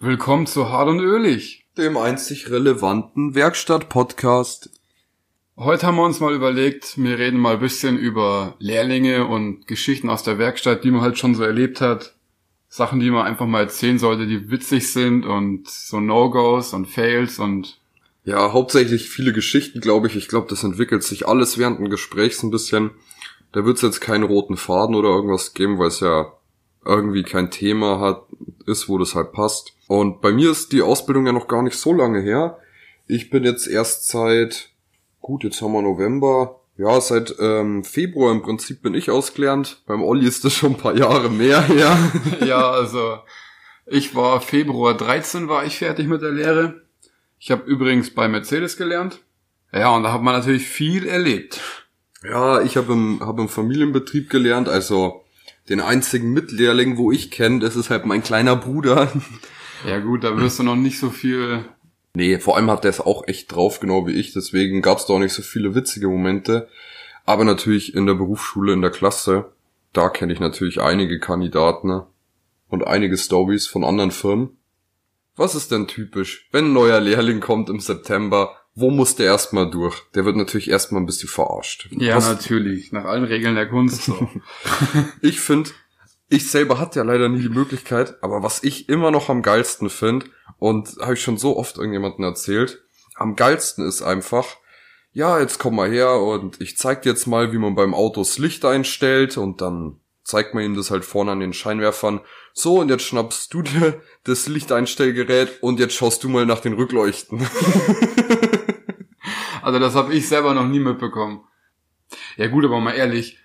Willkommen zu Hart und Ölig. Dem einzig relevanten Werkstatt-Podcast. Heute haben wir uns mal überlegt, wir reden mal ein bisschen über Lehrlinge und Geschichten aus der Werkstatt, die man halt schon so erlebt hat. Sachen, die man einfach mal erzählen sollte, die witzig sind und so No-Gos und Fails und Ja, hauptsächlich viele Geschichten, glaube ich. Ich glaube, das entwickelt sich alles während dem Gesprächs ein bisschen. Da wird es jetzt keinen roten Faden oder irgendwas geben, weil es ja irgendwie kein Thema hat, ist, wo das halt passt. Und bei mir ist die Ausbildung ja noch gar nicht so lange her. Ich bin jetzt erst seit, gut, jetzt haben wir November, ja, seit ähm, Februar im Prinzip bin ich ausgelernt. Beim Olli ist das schon ein paar Jahre mehr her. ja, also ich war Februar 13 war ich fertig mit der Lehre. Ich habe übrigens bei Mercedes gelernt. Ja, und da hat man natürlich viel erlebt. Ja, ich habe im, hab im Familienbetrieb gelernt, also den einzigen Mitlehrling, wo ich kenne, das ist halt mein kleiner Bruder. Ja gut, da wirst du noch nicht so viel. Nee, vor allem hat der es auch echt drauf, genau wie ich, deswegen gab es da auch nicht so viele witzige Momente. Aber natürlich in der Berufsschule, in der Klasse, da kenne ich natürlich einige Kandidaten ne? und einige Stories von anderen Firmen. Was ist denn typisch, wenn ein neuer Lehrling kommt im September? Wo muss der erstmal durch? Der wird natürlich erstmal ein bisschen verarscht. Ja, Was, natürlich, nach allen Regeln der Kunst. So. ich finde, ich selber hatte ja leider nie die Möglichkeit, aber was ich immer noch am geilsten finde, und habe ich schon so oft irgendjemanden erzählt, am geilsten ist einfach, ja, jetzt komm mal her und ich zeig dir jetzt mal, wie man beim Auto das Licht einstellt und dann zeigt man ihm das halt vorne an den Scheinwerfern. So, und jetzt schnappst du dir das Lichteinstellgerät und jetzt schaust du mal nach den Rückleuchten. also das habe ich selber noch nie mitbekommen. Ja gut, aber mal ehrlich,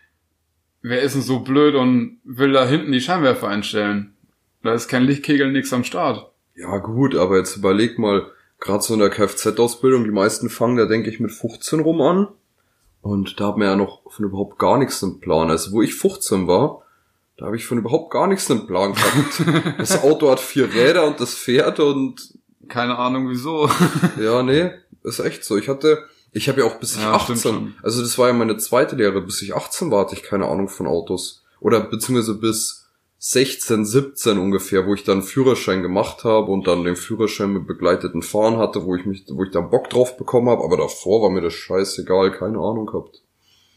wer ist denn so blöd und will da hinten die Scheinwerfer einstellen? Da ist kein Lichtkegel, nix am Start. Ja gut, aber jetzt überleg mal, gerade so in der Kfz-Ausbildung, die meisten fangen da, denke ich, mit 15 rum an. Und da hat man ja noch von überhaupt gar nichts im Plan. Also wo ich 15 war, da habe ich von überhaupt gar nichts im Plan gehabt. das Auto hat vier Räder und das fährt und... Keine Ahnung wieso. ja, nee, ist echt so. Ich hatte, ich habe ja auch bis ich Ja, stimmt 18, schon. also das war ja meine zweite Lehre, bis ich 18 war, hatte ich keine Ahnung von Autos. Oder beziehungsweise bis 16, 17 ungefähr, wo ich dann Führerschein gemacht habe und dann den Führerschein mit begleiteten Fahren hatte, wo ich mich, wo ich dann Bock drauf bekommen habe, aber davor war mir das scheißegal, keine Ahnung gehabt.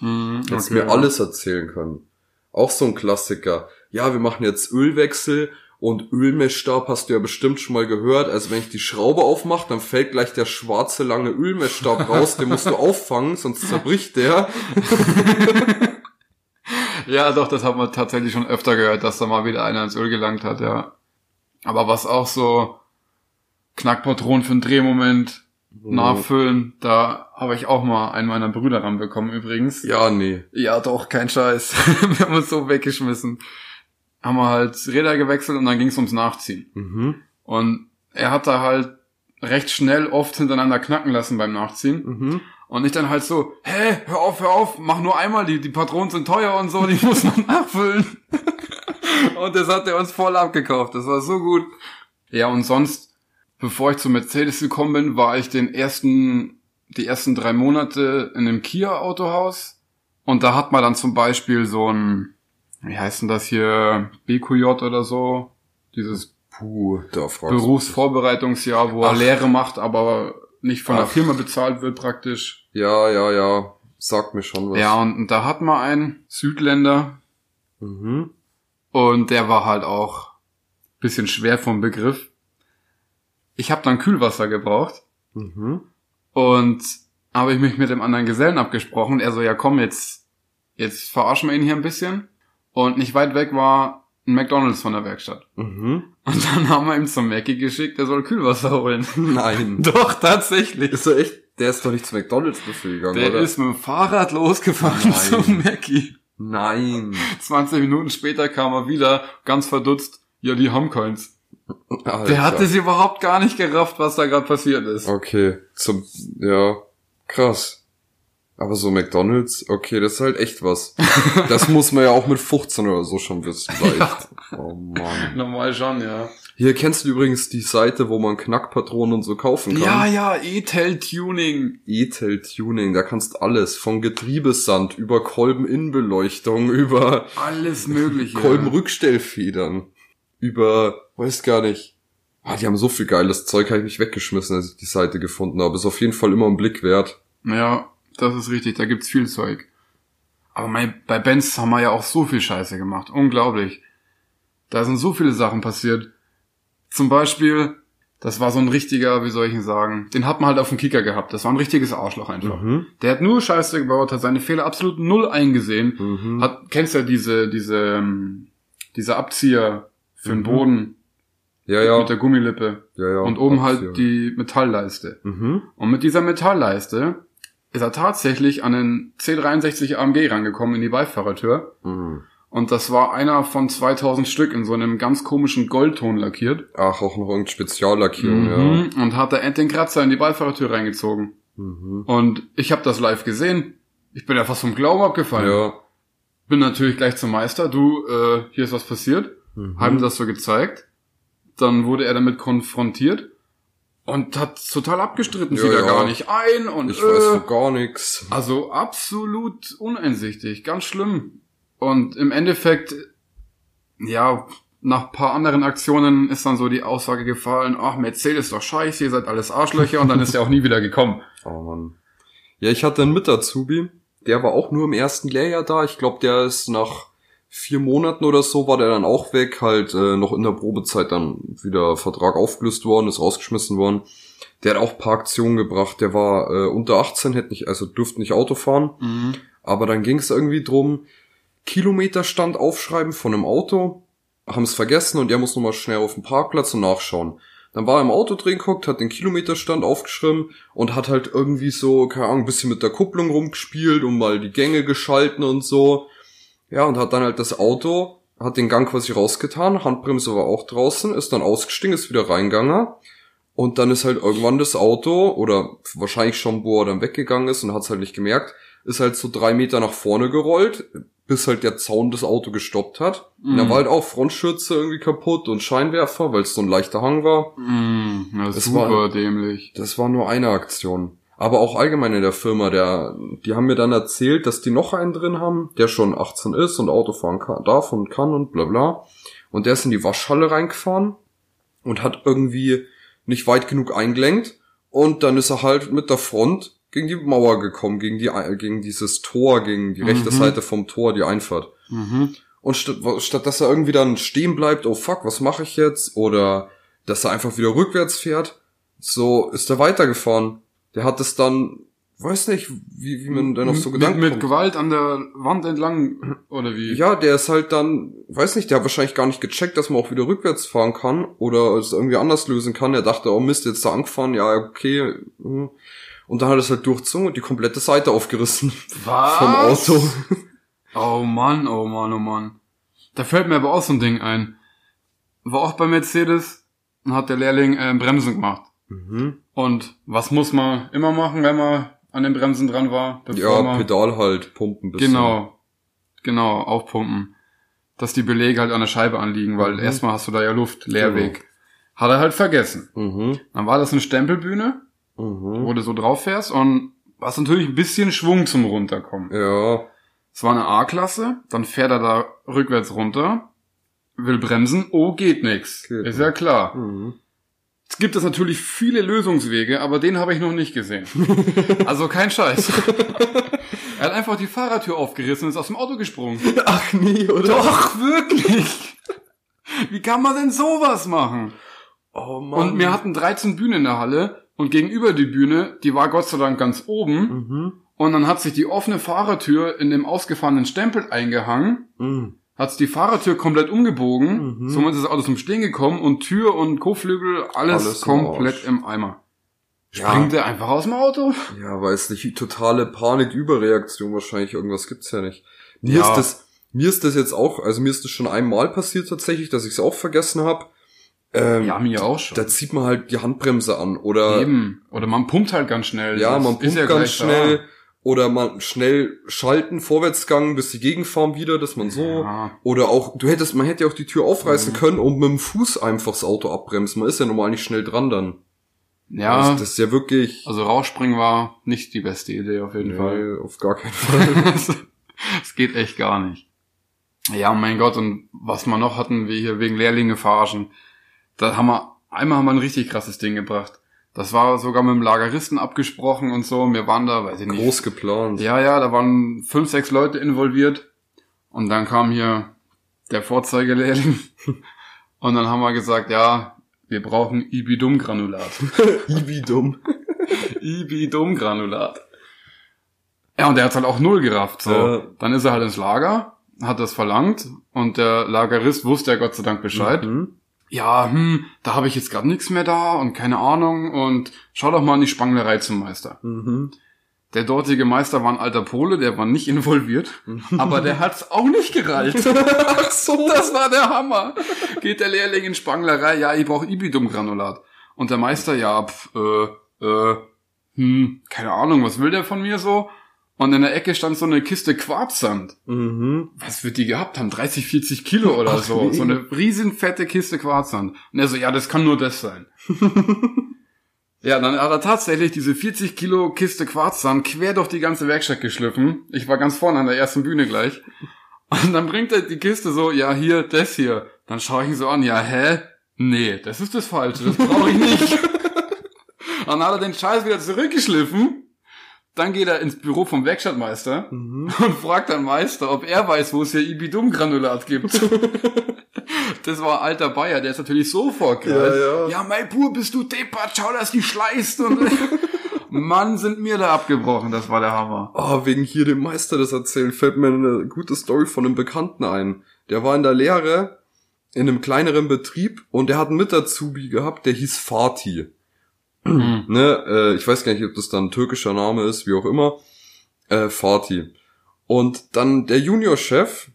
Hättest okay. mir alles erzählen können. Auch so ein Klassiker. Ja, wir machen jetzt Ölwechsel und Ölmessstab hast du ja bestimmt schon mal gehört. Also wenn ich die Schraube aufmache, dann fällt gleich der schwarze lange Ölmessstab raus. Den musst du auffangen, sonst zerbricht der. Ja, doch, das hat man tatsächlich schon öfter gehört, dass da mal wieder einer ins Öl gelangt hat, ja. Aber was auch so Knackpatronen für einen Drehmoment nachfüllen, da habe ich auch mal einen meiner Brüder ranbekommen übrigens. Ja, nee. Ja, doch, kein Scheiß. wir haben uns so weggeschmissen. Haben wir halt Räder gewechselt und dann ging es ums Nachziehen. Mhm. Und er hat da halt recht schnell oft hintereinander knacken lassen beim Nachziehen. Mhm. Und ich dann halt so, hä, hör auf, hör auf, mach nur einmal, die, die Patronen sind teuer und so, die muss man nachfüllen. und das hat er uns voll abgekauft, das war so gut. Ja, und sonst, bevor ich zu Mercedes gekommen bin, war ich den ersten, die ersten drei Monate in einem Kia-Autohaus. Und da hat man dann zum Beispiel so ein, wie heißt denn das hier, BQJ oder so, dieses Puh. Berufsvorbereitungsjahr, wo er Ach. Lehre macht, aber nicht von der Ach. Firma bezahlt wird praktisch. Ja, ja, ja. Sag mir schon was. Ja, und, und da hat man einen Südländer Mhm. und der war halt auch bisschen schwer vom Begriff. Ich habe dann Kühlwasser gebraucht Mhm. und habe ich mich mit dem anderen Gesellen abgesprochen. Er so, ja komm, jetzt, jetzt verarschen wir ihn hier ein bisschen. Und nicht weit weg war ein McDonalds von der Werkstatt. Mhm. Und dann haben wir ihm zum Mackie geschickt, er soll Kühlwasser holen. Nein. Doch, tatsächlich. Ist er echt? Der ist doch nicht zu McDonalds dafür gegangen, Der oder? ist mit dem Fahrrad losgefahren Nein. zum Mackie. Nein. 20 Minuten später kam er wieder, ganz verdutzt. Ja, die haben keins. Alter. Der hatte es überhaupt gar nicht gerafft, was da gerade passiert ist. Okay, zum, ja, krass. Aber so McDonalds, okay, das ist halt echt was. Das muss man ja auch mit 15 oder so schon wissen. Ja. Oh Mann. Normal schon, ja. Hier kennst du übrigens die Seite, wo man Knackpatronen und so kaufen kann. Ja, ja, E-Tel Tuning. E-Tel Tuning, da kannst alles, von Getriebesand über Kolbeninnenbeleuchtung, über Alles mögliche. Kolbenrückstellfedern, über, weiß gar nicht, Ah, die haben so viel geiles Zeug, habe ich mich weggeschmissen, als ich die Seite gefunden habe. Ist auf jeden Fall immer ein Blick wert. Ja, das ist richtig, da gibt's viel Zeug. Aber mein, bei Benz haben wir ja auch so viel Scheiße gemacht. Unglaublich. Da sind so viele Sachen passiert. Zum Beispiel, das war so ein richtiger, wie soll ich ihn sagen, den hat man halt auf dem Kicker gehabt. Das war ein richtiges Arschloch einfach. Mhm. Der hat nur Scheiße gebaut, hat seine Fehler absolut null eingesehen. Mhm. Hat, kennst ja diese, diese, ähm, diese Abzieher für den Mhm. Boden Ja, ja. mit der Gummilippe. ja, ja. und oben Abzieher. halt die Metallleiste. Mhm. Und mit dieser Metallleiste ist er tatsächlich an den C63 AMG rangekommen in die Beifahrertür. Mhm. Und das war einer von 2000 Stück in so einem ganz komischen Goldton lackiert. Ach, auch noch irgendeine Speziallackierung, Mhm. Und hat da endlich den Kratzer in die Beifahrertür reingezogen. ja. Mhm. Und ich habe das live gesehen. Ich bin ja fast vom Glauben abgefallen. Ja. Bin natürlich gleich zum Meister. Du, äh, hier ist was passiert. Mhm. Haben das so gezeigt. Dann wurde er damit konfrontiert. Und hat total abgestritten, Ja, sieht er ja. gar nicht ein und Ich äh, weiß von gar nichts. Also absolut uneinsichtig, ganz schlimm. Und im Endeffekt, ja, nach paar anderen Aktionen ist dann so die Aussage gefallen, ach, Mercedes ist doch scheiße, ihr seid alles Arschlöcher und dann ist er auch nie wieder gekommen. Oh Mann. Ja, ich hatte einen Mit-Azubi, der war auch nur im ersten Lehrjahr da. Ich glaube, der ist nach vier Monaten oder so, war der dann auch weg, halt äh, noch in der Probezeit dann wieder Vertrag aufgelöst worden, ist rausgeschmissen worden. Der hat auch ein paar Aktionen gebracht, der war äh, unter 18, hätte nicht, also durfte nicht Auto fahren. Mhm. Aber dann ging es irgendwie drum, Kilometerstand aufschreiben von einem Auto, haben es vergessen und er muss nochmal schnell auf den Parkplatz und nachschauen. Dann war er im Auto drin geguckt, hat den Kilometerstand aufgeschrieben und hat halt irgendwie so, keine Ahnung, ein bisschen mit der Kupplung rumgespielt und mal die Gänge geschalten und so. Ja, und hat dann halt das Auto, hat den Gang quasi rausgetan, Handbremse war auch draußen, ist dann ausgestiegen, ist wieder reingegangen. Und dann ist halt irgendwann das Auto, oder wahrscheinlich schon, wo er dann weggegangen ist und hat es halt nicht gemerkt, ist halt so drei Meter nach vorne gerollt, bis halt der Zaun das Auto gestoppt hat. Und dann Mhm. war halt auch Frontschürze irgendwie kaputt und Scheinwerfer, weil es so ein leichter Hang war. Mhm. Ja, Das super war- dämlich. Das war nur eine Aktion. Aber auch allgemein in der Firma, der, die haben mir dann erzählt, dass die noch einen drin haben, der schon 18 ist und Auto fahren kann, darf und kann und bla bla. Und der ist in die Waschhalle reingefahren und hat irgendwie nicht weit genug eingelenkt. Und dann ist er halt mit der Front gegen die Mauer gekommen, gegen die, gegen dieses Tor, gegen die rechte Mhm. Seite vom Tor, die Einfahrt. Mhm. Und statt, statt dass er irgendwie dann stehen bleibt, oh fuck, was mache ich jetzt? Oder dass er einfach wieder rückwärts fährt, so ist er weitergefahren. Der hat es dann, weiß nicht, wie, wie man dann auf so mit, Gedanken mit kommt. Gewalt an der Wand entlang, oder wie? Ja, der ist halt dann, weiß nicht, der hat wahrscheinlich gar nicht gecheckt, dass man auch wieder rückwärts fahren kann oder es irgendwie anders lösen kann. Er dachte, oh Mist, jetzt da angefahren, ja, okay. hm. Und dann hat er es halt durchzogen und die komplette Seite aufgerissen Was? vom Auto. Oh Mann, oh Mann, oh Mann. Da fällt mir aber auch so ein Ding ein. War auch bei Mercedes und hat der Lehrling äh, Bremsen gemacht. Mhm. Und was muss man immer machen, wenn man an den Bremsen dran war? Ja, man, Pedal halt, pumpen bisschen. Genau. Genau, aufpumpen. Dass die Belege halt an der Scheibe anliegen, weil Mhm. erstmal hast du da ja Luft, Leerweg. Hat er halt vergessen. Mhm. Dann war das eine Stempelbühne, Mhm. wo du so drauf fährst und hast natürlich ein bisschen Schwung zum Runterkommen. Ja. Es war eine A-Klasse, dann fährt er da rückwärts runter, will bremsen, oh, geht nix. Geht Ist ja klar. Mhm. Es gibt es natürlich viele Lösungswege, aber den habe ich noch nicht gesehen. Also kein Scheiß. er hat einfach die Fahrertür aufgerissen und ist aus dem Auto gesprungen. Ach nee, oder? Doch, wirklich. Wie kann man denn sowas machen? Oh Mann. Und wir hatten 13 Bühnen in der Halle und gegenüber die Bühne, die war Gott sei Dank ganz oben. Mhm. Und dann hat sich die offene Fahrertür in dem ausgefahrenen Stempel eingehangen, Mhm. Hat die Fahrertür komplett umgebogen, Mhm. somit ist das Auto zum Stehen gekommen und Tür und Kotflügel, alles, Alles komplett im Eimer. Ja. Springt er einfach aus dem Auto? Ja, weiß nicht, totale Panik-Überreaktion wahrscheinlich, irgendwas gibt's ja nicht. Mir Ja. ist das, mir ist das jetzt auch, also mir ist das schon einmal passiert tatsächlich, dass ich es auch vergessen habe. Ähm, Ja, mir auch schon. Da zieht man halt die Handbremse an oder Eben. Oder man pumpt halt ganz schnell. ja, Das man ist pumpt ja ganz schnell oder man schnell schalten, Vorwärtsgang, bis die Gegenfahren wieder, dass man so Ja. oder auch, du hättest, man hätte ja auch die Tür aufreißen Mhm. können und mit dem Fuß einfach das Auto abbremsen. Man ist ja normal nicht schnell dran dann. ja, Das, das ist ja wirklich. also rausspringen war nicht die beste Idee auf jeden Fall. Nee, auf gar keinen Fall. Es geht echt gar nicht. Ja, mein Gott, und was wir noch hatten, wir hier wegen Lehrlinge verarschen, da haben wir Einmal haben wir ein richtig krasses Ding gebracht. Das war sogar mit dem Lageristen abgesprochen und so. Wir waren da, weiß ich nicht. Groß geplant. Ja, ja, da waren fünf, sechs Leute involviert. Und dann kam hier der Vorzeigelehrling. Und dann haben wir gesagt, ja, wir brauchen Ibidum-Granulat. Ibidum. Ibidum-Granulat. Ja, und der hat's halt auch null gerafft. So. Ja. Dann ist er halt ins Lager, hat das verlangt und der Lagerist wusste ja Gott sei Dank Bescheid. Mhm. Ja, hm, da habe ich jetzt gerade nichts mehr da und keine Ahnung und schau doch mal in die Spanglerei zum Meister. Mhm. Der dortige Meister war ein alter Pole, der war nicht involviert, aber der hat's auch nicht gereicht. Ach so, das war der Hammer. Geht der Lehrling in Spanglerei, ja, ich brauche Ibidum-Granulat. Und der Meister, ja, pf, äh, äh, hm, keine Ahnung, was will der von mir so? Und in der Ecke stand so eine Kiste Quarzsand. Mhm. Was wird die gehabt haben? 30, 40 Kilo oder Ach, so. nee. So eine riesen fette Kiste Quarzsand. Und er so, ja, das kann nur das sein. ja, dann hat er tatsächlich diese 40 Kilo Kiste Quarzsand quer durch die ganze Werkstatt geschliffen. Ich war ganz vorne an der ersten Bühne gleich. Und dann bringt er die Kiste so, ja, hier, das hier. Dann schaue ich ihn so an, ja, hä? Nee, das ist das Falsche, das brauche ich nicht. dann hat er den Scheiß wieder zurückgeschliffen. Dann geht er ins Büro vom Werkstattmeister Mhm. und fragt dann Meister, ob er weiß, wo es hier Ibidum-Granulat gibt. das war alter Bayer, der ist natürlich sofort geil. Ja, ja. ja, mein Pur, bist du deppert, schau, dass die schleißt. Und Mann, sind mir da abgebrochen, das war der Hammer. Ah, wegen hier dem Meister das erzählen, fällt mir eine gute Story von einem Bekannten ein. Der war in der Lehre in einem kleineren Betrieb und der hat einen Mit-Azubi gehabt, der hieß Fatih. Ne, äh, ich weiß gar nicht, ob das dann ein türkischer Name ist, wie auch immer. Äh, Fatih. Und dann der Juniorchef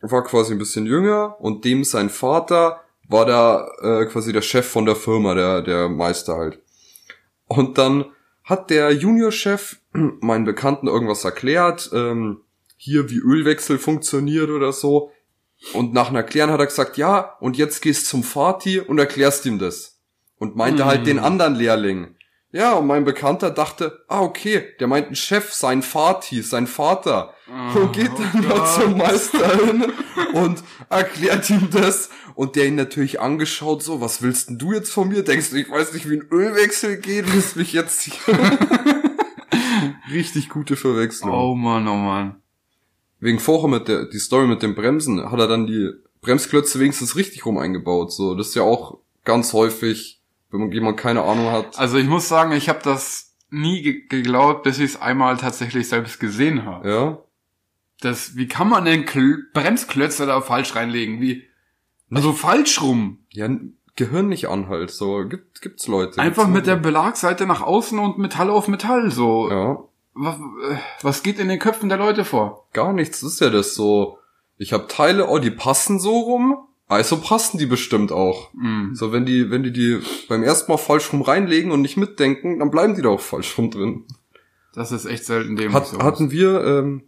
war quasi ein bisschen jünger und dem sein Vater war da äh, quasi der Chef von der Firma, der, der Meister halt. Und dann hat der Juniorchef meinen Bekannten irgendwas erklärt, ähm, hier wie Ölwechsel funktioniert oder so. Und nach einem Erklären hat er gesagt, ja, und jetzt gehst zum Vati und erklärst ihm das. Und meinte Hm. halt den anderen Lehrling. Ja, und mein Bekannter dachte, ah, okay, der meint ein Chef, sein Vati, sein Vater. und geht dann da zum Meister hin und erklärt ihm das. Und der ihn natürlich angeschaut, so, was willst denn du jetzt von mir? Denkst du, ich weiß nicht, wie ein Ölwechsel geht? Willst mich jetzt hier... Richtig gute Verwechslung. Oh Mann, oh Mann. Wegen vorher mit der, die Story mit den Bremsen, hat er dann die Bremsklötze wenigstens richtig rum eingebaut. So, das ist ja auch ganz häufig, wenn man jemand keine Ahnung hat. Also ich muss sagen, ich habe das nie ge geglaubt, bis ich es einmal tatsächlich selbst gesehen habe. Ja. Das, wie kann man denn Kl Bremsklötze da falsch reinlegen? Wie? Also falsch rum. Ja, Gehirn nicht anhalt, so, gibt, gibt's Leute. Einfach gibt's mit der. Belagseite nach außen und Metall auf Metall, so. Ja, Was, äh, was geht in den Köpfen der Leute vor? gar nichts, ist ja das so. Ich habe Teile, oh, die passen so rum, also passen die bestimmt auch. Hm. So, wenn die, wenn die die beim ersten Mal falsch rum reinlegen und nicht mitdenken, dann bleiben die da auch falsch rum drin. Das ist echt selten dem. Hat, hatten wir, ähm,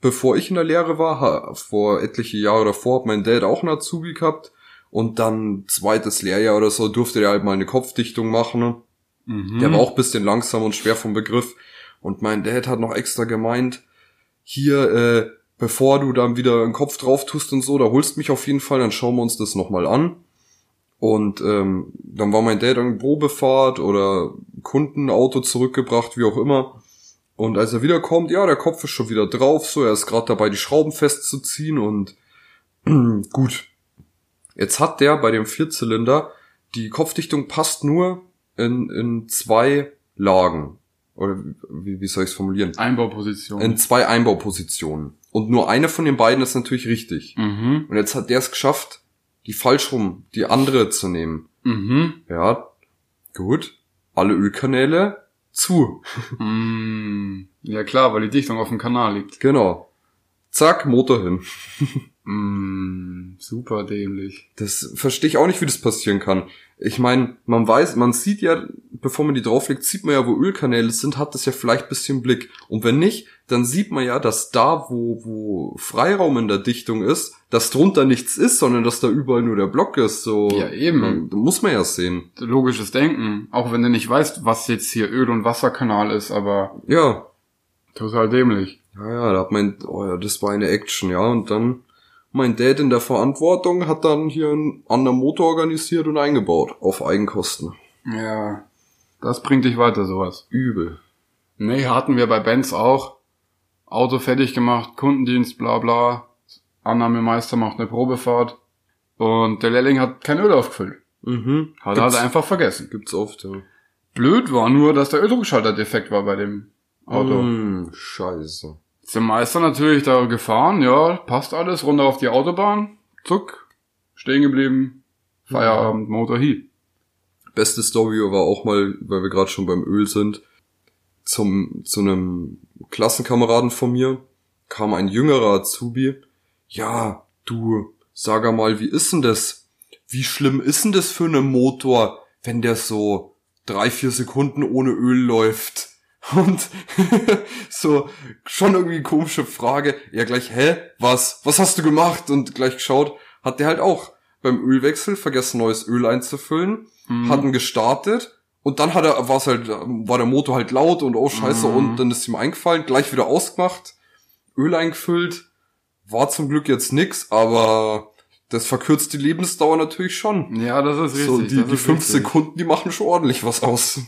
bevor ich in der Lehre war, ha, vor etliche Jahre davor, hat mein Dad auch einen Azubi gehabt. Und dann zweites Lehrjahr oder so durfte der halt mal eine Kopfdichtung machen. mhm. Der war auch ein bisschen langsam und schwer vom Begriff. Und mein Dad hat noch extra gemeint, hier, äh, bevor du dann wieder einen Kopf drauf tust und so, da holst mich auf jeden Fall, dann schauen wir uns das nochmal an. Und ähm, dann war mein Dad an Probefahrt oder Kundenauto zurückgebracht, wie auch immer. Und als er wiederkommt, ja, der Kopf ist schon wieder drauf, so, er ist gerade dabei, die Schrauben festzuziehen und gut. Jetzt hat der bei dem Vierzylinder, die Kopfdichtung passt nur in, in zwei Lagen. Oder wie, wie soll ich es formulieren? Einbauposition. In zwei Einbaupositionen. Und nur eine von den beiden ist natürlich richtig. mhm. Und jetzt hat der es geschafft, die falsch rum, die andere zu nehmen. Mhm. Ja, gut. Alle Ölkanäle zu. Mm. Ja klar, weil die Dichtung auf dem Kanal liegt. Genau. Zack, Motor hin. Mm. Super dämlich. Das verstehe ich auch nicht, wie das passieren kann. Ich meine, man weiß, man sieht ja, bevor man die drauflegt, sieht man ja, wo Ölkanäle sind, hat das ja vielleicht bisschen Blick. Und wenn nicht, dann sieht man ja, dass da, wo, wo Freiraum in der Dichtung ist, dass drunter nichts ist, sondern dass da überall nur der Block ist. So, Ja, eben. Muss man ja sehen. Logisches Denken. Auch wenn du nicht weißt, was jetzt hier Öl- und Wasserkanal ist, aber Ja, total dämlich. ja, ja, da hat man, oh ja, das war eine Action, ja, und dann mein Dad in der Verantwortung hat dann hier einen anderen Motor organisiert und eingebaut. Auf Eigenkosten. Ja, das bringt dich weiter, sowas. Übel. Nee, hatten wir bei Benz auch. Auto fertig gemacht, Kundendienst, bla bla. Annahmemeister macht eine Probefahrt. Und der Lehrling hat kein Öl aufgefüllt. Mhm. Hat er halt einfach vergessen. Gibt's oft, ja. Blöd war nur, dass der Öldruckschalter defekt war bei dem Auto. Mm, scheiße. Der Meister natürlich da gefahren, ja, passt alles, runter auf die Autobahn, zuck, stehen geblieben, Feierabend, Motor hi. Beste Story war auch mal, weil wir gerade schon beim Öl sind, zum, zu einem Klassenkameraden von mir kam ein jüngerer Azubi. Ja, du, sag mal, wie ist denn das? Wie schlimm ist denn das für einen Motor, wenn der so drei, vier Sekunden ohne Öl läuft? Und so, schon irgendwie komische Frage. Ja, gleich, hä? Was? Was hast du gemacht? Und gleich geschaut, hat der halt auch beim Ölwechsel vergessen, neues Öl einzufüllen, Mhm. hatten gestartet und dann hat er, war's halt, war der Motor halt laut und oh scheiße Mhm. und dann ist ihm eingefallen, gleich wieder ausgemacht, Öl eingefüllt, war zum Glück jetzt nix, aber das verkürzt die Lebensdauer natürlich schon. Ja, das ist richtig. so, die, die fünf richtig. Sekunden, die machen schon ordentlich was aus.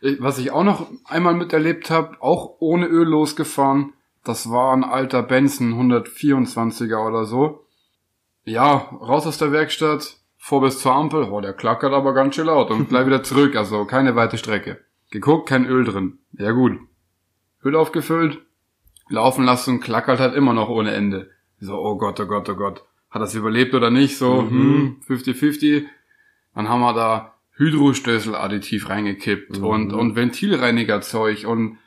Ich- Was ich auch noch einmal miterlebt habe, auch ohne Öl losgefahren, das war ein alter Benson 124er oder so. Ja, raus aus der Werkstatt, vor bis zur Ampel, oh, der klackert aber ganz schön laut und gleich wieder zurück, also keine weite Strecke. Geguckt, kein Öl drin. Ja gut. Öl aufgefüllt, laufen lassen, klackert halt immer noch ohne Ende. So, oh Gott, oh Gott, oh Gott. Hat das überlebt oder nicht? So, Mhm. hm, 50-50. Dann haben wir da Hydrostößel-Additiv reingekippt Mhm. und, und Ventilreinigerzeug und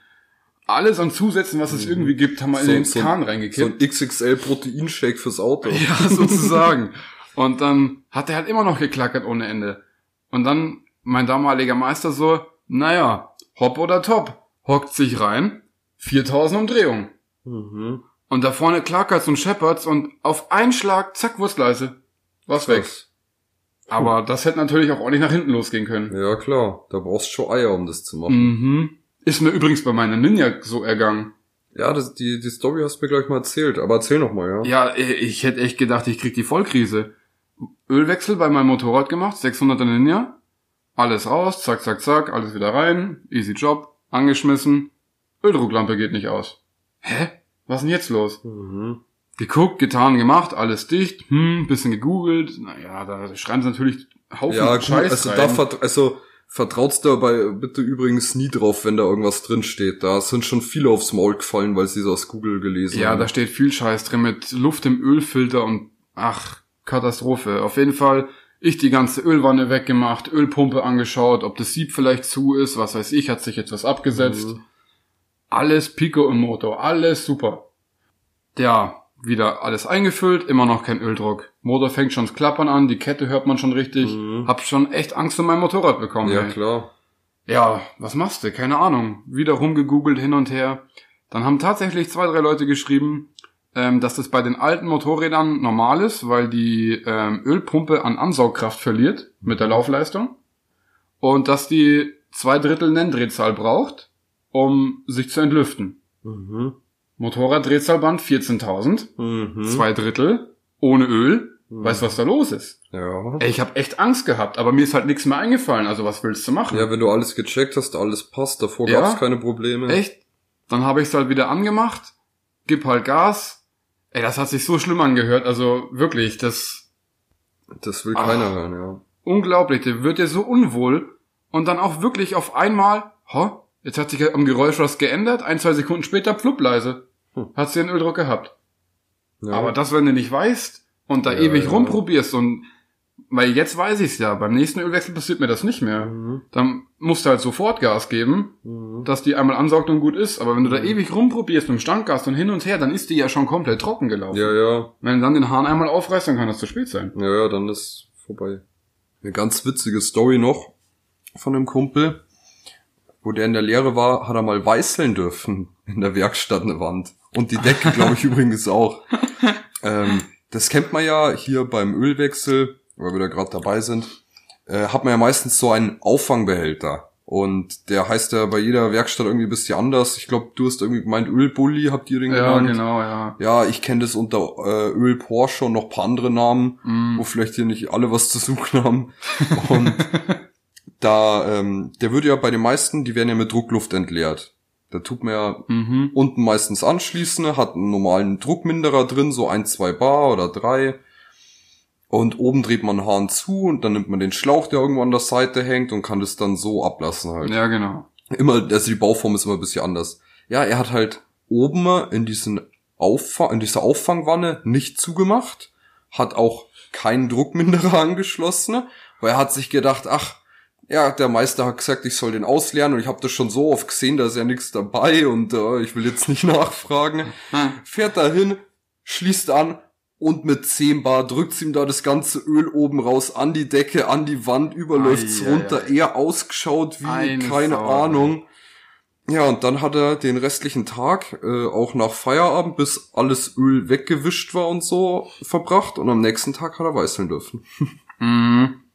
alles an Zusätzen, was es Mhm. irgendwie gibt, haben wir So- in den so- Kahn So reingekippt. ein XXL-Proteinshake fürs Auto. Ja, sozusagen. Und dann hat er halt immer noch geklackert ohne Ende. Und dann mein damaliger Meister so, naja, hopp oder top, hockt sich rein, 4000 Umdrehungen. Mhm. Und da vorne klackert's und scheppert's und auf einen Schlag, zack, Wurstleise. Was weg. Aber das hätte natürlich auch ordentlich nach hinten losgehen können. Ja, klar. Da brauchst du schon Eier, um das zu machen. Mhm. Ist mir übrigens bei meiner Ninja so ergangen. Ja, das, die, die Story hast du mir gleich mal erzählt. Aber erzähl noch mal, ja. Ja, ich hätte echt gedacht, ich krieg die Vollkrise. Ölwechsel bei meinem Motorrad gemacht, 600er Ninja. Alles raus, zack, zack, zack, alles wieder rein. Easy Job, angeschmissen. Öldrucklampe geht nicht aus. Hä? Was ist denn jetzt los? Mhm. Geguckt, getan, gemacht, alles dicht, hm, bisschen gegoogelt. Naja, da schreiben sie natürlich Haufen Ja, gut, Scheiß also rein. da vert also vertraut's dabei bitte übrigens nie drauf, wenn da irgendwas drin steht. Da sind schon viele aufs Maul gefallen, weil sie so aus Google gelesen Ja, haben. da steht viel Scheiß drin mit Luft im Ölfilter und ach, Katastrophe. Auf jeden Fall, ich die ganze Ölwanne weggemacht, Ölpumpe angeschaut, ob das Sieb vielleicht zu ist, was weiß ich, hat sich jetzt was abgesetzt. Mhm. Alles Pico im Motor, alles super. Ja, wieder alles eingefüllt, immer noch kein Öldruck. Motor fängt schon das Klappern an, die Kette hört man schon richtig. Mhm. Hab schon echt Angst um mein Motorrad bekommen. Ja, ey. klar. Ja, was machst du? Keine Ahnung. Wieder rumgegoogelt hin und her. Dann haben tatsächlich zwei, drei Leute geschrieben, ähm, dass das bei den alten Motorrädern normal ist, weil die ähm, Ölpumpe an Ansaugkraft verliert mit der Laufleistung und dass die zwei Drittel Nenndrehzahl braucht, um sich zu entlüften. Mhm. Motorraddrehzahlband 14.000, Mhm. zwei Drittel, ohne Öl. Mhm. Weißt du, was da los ist? Ja. Ey, ich habe echt Angst gehabt, aber mir ist halt nichts mehr eingefallen. Also was willst du machen? Ja, wenn du alles gecheckt hast, alles passt, davor Ja. gab's keine Probleme. Echt? Dann habe ich es halt wieder angemacht, gib halt Gas. Ey, das hat sich so schlimm angehört. Also wirklich, das Das will keiner hören, ja. unglaublich. Der wird dir so unwohl und dann auch wirklich auf einmal, ho, jetzt hat sich am Geräusch was geändert. Ein, zwei Sekunden später, plupp leise. Hm. Hat sie den Öldruck gehabt. ja. Aber das, wenn du nicht weißt und da Ja, ewig ja. rumprobierst und weil jetzt weiß ich's ja, beim nächsten Ölwechsel passiert mir das nicht mehr. Mhm. Dann musst du halt sofort Gas geben Mhm. dass die einmal ansaugt und gut ist. Aber wenn du da Mhm. ewig rumprobierst mit dem Standgas und hin und her, dann ist die ja schon komplett trocken gelaufen. Ja, ja. Wenn du dann den Hahn einmal aufreißt, dann kann das zu spät sein. Ja, ja, dann ist vorbei. Eine ganz witzige Story noch von einem Kumpel. Wo der in der Lehre war, hat er mal weißeln dürfen in der Werkstatt eine Wand. Und die Decke, glaube ich, übrigens auch. Ähm, das kennt man ja hier beim Ölwechsel, weil wir da gerade dabei sind, äh, hat man ja meistens so einen Auffangbehälter. Und der heißt ja bei jeder Werkstatt irgendwie ein bisschen anders. Ich glaube, du hast irgendwie gemeint Ölbully, habt ihr den Ja, genannt? genau, ja. Ja, ich kenne das unter äh, Öl Porsche und noch ein paar andere Namen, Mm. wo vielleicht hier nicht alle was zu suchen haben. Und da, ähm, der wird ja bei den meisten, die werden ja mit Druckluft entleert. Da tut man ja Mhm. unten meistens anschließen, hat einen normalen Druckminderer drin, so ein, zwei Bar oder drei. Und oben dreht man einen Hahn zu und dann nimmt man den Schlauch, der irgendwo an der Seite hängt und kann das dann so ablassen halt. Ja, genau. Immer, also die Bauform ist immer ein bisschen anders. Ja, er hat halt oben in diesen Auffang, in dieser Auffangwanne nicht zugemacht, hat auch keinen Druckminderer angeschlossen, weil er hat sich gedacht, ach, ja, der Meister hat gesagt, ich soll den ausleeren und ich habe das schon so oft gesehen, da ist ja nichts dabei und äh, ich will jetzt nicht nachfragen. Hm. Fährt dahin, schließt an und mit 10 Bar drückt's ihm da das ganze Öl oben raus an die Decke, an die Wand, überläuft's ei, runter, ei. eher ausgeschaut wie Eine keine Sau. Ahnung. Ja, und dann hat er den restlichen Tag, äh, auch nach Feierabend, bis alles Öl weggewischt war und so, verbracht. Und am nächsten Tag hat er weißeln dürfen. Mhm.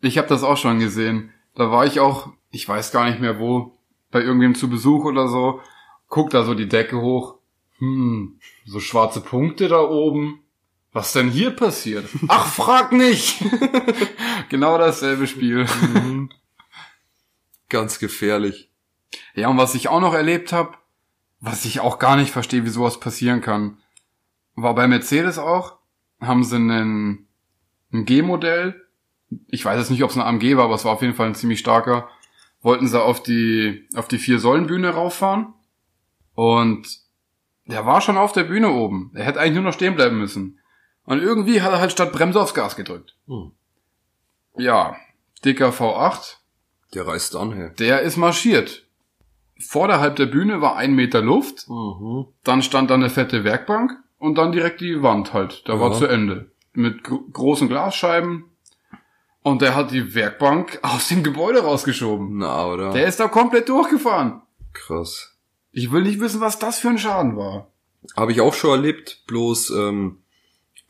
Ich habe das auch schon gesehen. Da war ich auch, ich weiß gar nicht mehr wo, bei irgendwem zu Besuch oder so. Guck da so die Decke hoch. Hm, so schwarze Punkte da oben. Was denn hier passiert? Ach, frag nicht! genau dasselbe Spiel. Ganz gefährlich. Ja, und was ich auch noch erlebt habe, was ich auch gar nicht verstehe, wie sowas passieren kann, war bei Mercedes auch, haben sie einen, ein G-Modell, ich weiß jetzt nicht, ob es ein AMG war, aber es war auf jeden Fall ein ziemlich starker, wollten sie auf die, auf die Vier-Säulen-Bühne rauffahren und der war schon auf der Bühne oben. Er hätte eigentlich nur noch stehen bleiben müssen. Und irgendwie hat er halt statt Bremse aufs Gas gedrückt. Hm. Ja, dicker V8, Der reißt an, hey. der ist marschiert. Vorderhalb der Bühne war ein Meter Luft, Mhm. dann stand da eine fette Werkbank und dann direkt die Wand halt. Da war Ja. zu Ende. Mit gro großen Glasscheiben. Und der hat die Werkbank aus dem Gebäude rausgeschoben. Na, oder? Der ist da komplett durchgefahren. Krass. Ich will nicht wissen, was das für ein Schaden war. Habe ich auch schon erlebt, bloß ähm,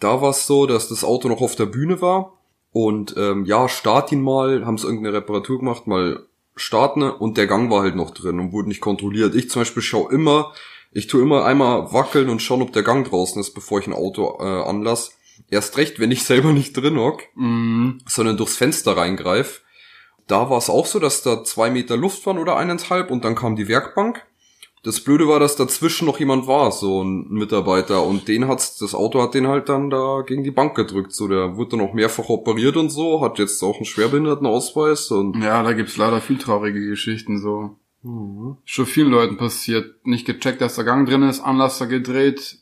da war es so, dass das Auto noch auf der Bühne war und ähm, ja, start ihn mal, haben sie irgendeine Reparatur gemacht, mal starten und der Gang war halt noch drin und wurde nicht kontrolliert. Ich zum Beispiel schaue immer, ich tue immer einmal wackeln und schauen, ob der Gang draußen ist, bevor ich ein Auto äh, anlass. Erst recht, wenn ich selber nicht drin hock, Mhm. sondern durchs Fenster reingreif. Da war es auch so, dass da zwei Meter Luft waren oder eineinhalb und dann kam die Werkbank. Das Blöde war, dass dazwischen noch jemand war, so ein Mitarbeiter, und den hat's, das Auto hat den halt dann da gegen die Bank gedrückt, so, der wurde dann auch mehrfach operiert und so, hat jetzt auch einen Schwerbehindertenausweis und, Ja, da gibt's leider viel traurige Geschichten so. Mhm. Schon vielen Leuten passiert. Nicht gecheckt, dass der Gang drin ist, Anlasser gedreht,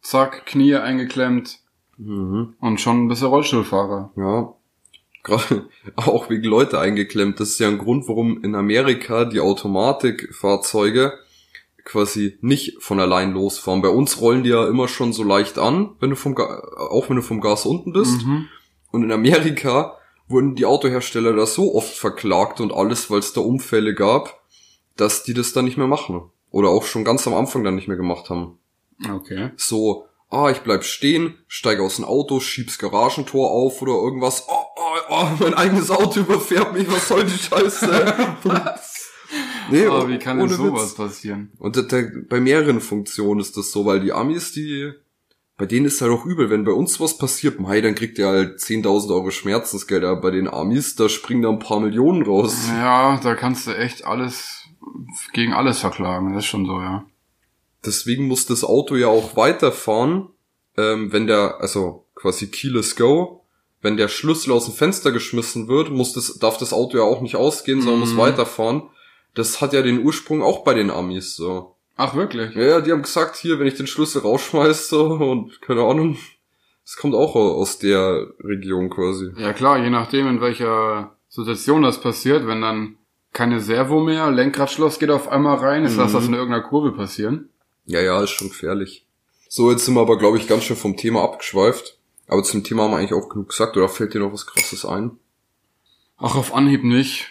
zack, Knie eingeklemmt Mhm. und schon bist du Rollstuhlfahrer. ja. Gerade auch wegen Leute eingeklemmt. Das ist ja ein Grund, warum in Amerika die Automatikfahrzeuge quasi nicht von allein losfahren. Bei uns rollen die ja immer schon so leicht an, wenn du vom Ga auch wenn du vom Gas unten bist. Mhm. Und in Amerika wurden die Autohersteller da so oft verklagt und alles, weil es da Unfälle gab, dass die das dann nicht mehr machen. Oder auch schon ganz am Anfang dann nicht mehr gemacht haben. Okay. So, ah, ich bleib stehen, steige aus dem Auto, schieb's Garagentor auf oder irgendwas. Oh, oh, oh, mein eigenes Auto überfährt mich, was soll die Scheiße? nee, Aber wie kann denn sowas Witz. passieren? Und da, da, bei mehreren Funktionen ist das so, weil die Amis, die, bei denen ist halt auch übel, wenn bei uns was passiert, mei, dann kriegt ihr halt 10.000 Euro Schmerzensgeld, aber bei den Amis, da springen da ein paar Millionen raus. Ja, da kannst du echt alles gegen alles verklagen. Das ist schon so, ja. Deswegen muss das Auto ja auch weiterfahren, ähm, wenn der, also quasi keyless go, wenn der Schlüssel aus dem Fenster geschmissen wird, muss das, darf das Auto ja auch nicht ausgehen, sondern muss Mhm. weiterfahren. Das hat ja den Ursprung auch bei den Amis so. Ach, wirklich? Ja, ja, die haben gesagt, hier, wenn ich den Schlüssel rausschmeiß so und keine Ahnung, das kommt auch aus der Region quasi. Ja klar, je nachdem, in welcher Situation das passiert, wenn dann keine Servo mehr, Lenkradschloss geht auf einmal rein, ist das Mhm. das in irgendeiner Kurve passieren? Ja, ja, ist schon gefährlich. So, jetzt sind wir aber, glaube ich, ganz schön vom Thema abgeschweift. Aber zum Thema haben wir eigentlich auch genug gesagt, oder fällt dir noch was krasses ein? Ach, auf Anhieb nicht.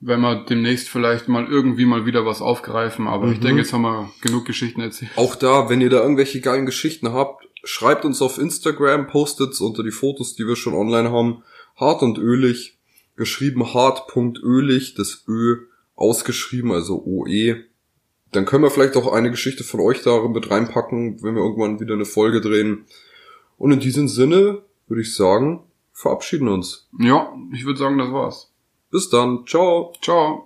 Wenn wir demnächst vielleicht mal irgendwie mal wieder was aufgreifen, aber ich Mhm. denke, jetzt haben wir genug Geschichten erzählt. Auch da, wenn ihr da irgendwelche geilen Geschichten habt, schreibt uns auf Instagram, postet's unter die Fotos, die wir schon online haben. Hart und ölig. geschrieben hart.ölig, das Ö ausgeschrieben, also OE. Dann können wir vielleicht auch eine Geschichte von euch da mit reinpacken, wenn wir irgendwann wieder eine Folge drehen. Und in diesem Sinne würde ich sagen, verabschieden uns. Ja, ich würde sagen, das war's. Bis dann. Ciao. Ciao.